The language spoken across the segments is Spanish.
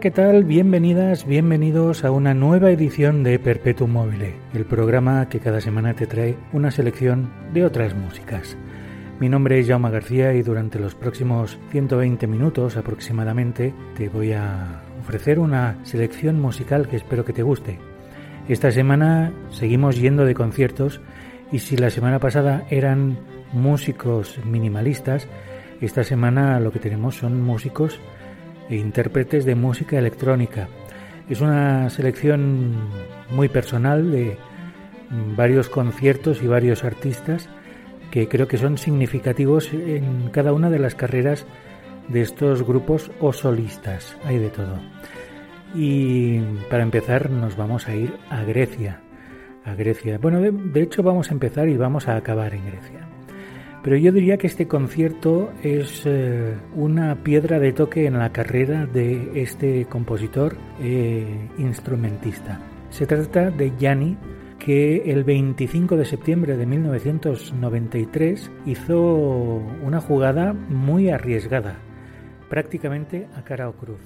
¿qué tal? Bienvenidas, bienvenidos a una nueva edición de Perpetuum Mobile, el programa que cada semana te trae una selección de otras músicas. Mi nombre es Jaume García y durante los próximos 120 minutos aproximadamente te voy a ofrecer una selección musical que espero que te guste. Esta semana seguimos yendo de conciertos y si la semana pasada eran músicos minimalistas, esta semana lo que tenemos son músicos e intérpretes de música electrónica. Es una selección muy personal de varios conciertos y varios artistas que creo que son significativos en cada una de las carreras de estos grupos o solistas. Hay de todo. Y para empezar nos vamos a ir a Grecia. A Grecia. Bueno, de, de hecho vamos a empezar y vamos a acabar en Grecia. Pero yo diría que este concierto es eh, una piedra de toque en la carrera de este compositor e instrumentista. Se trata de Yanni, que el 25 de septiembre de 1993 hizo una jugada muy arriesgada, prácticamente a cara o cruz.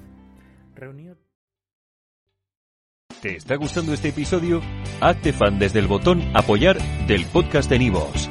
¿Te está gustando este episodio? Hazte fan desde el botón apoyar del podcast de Nivos.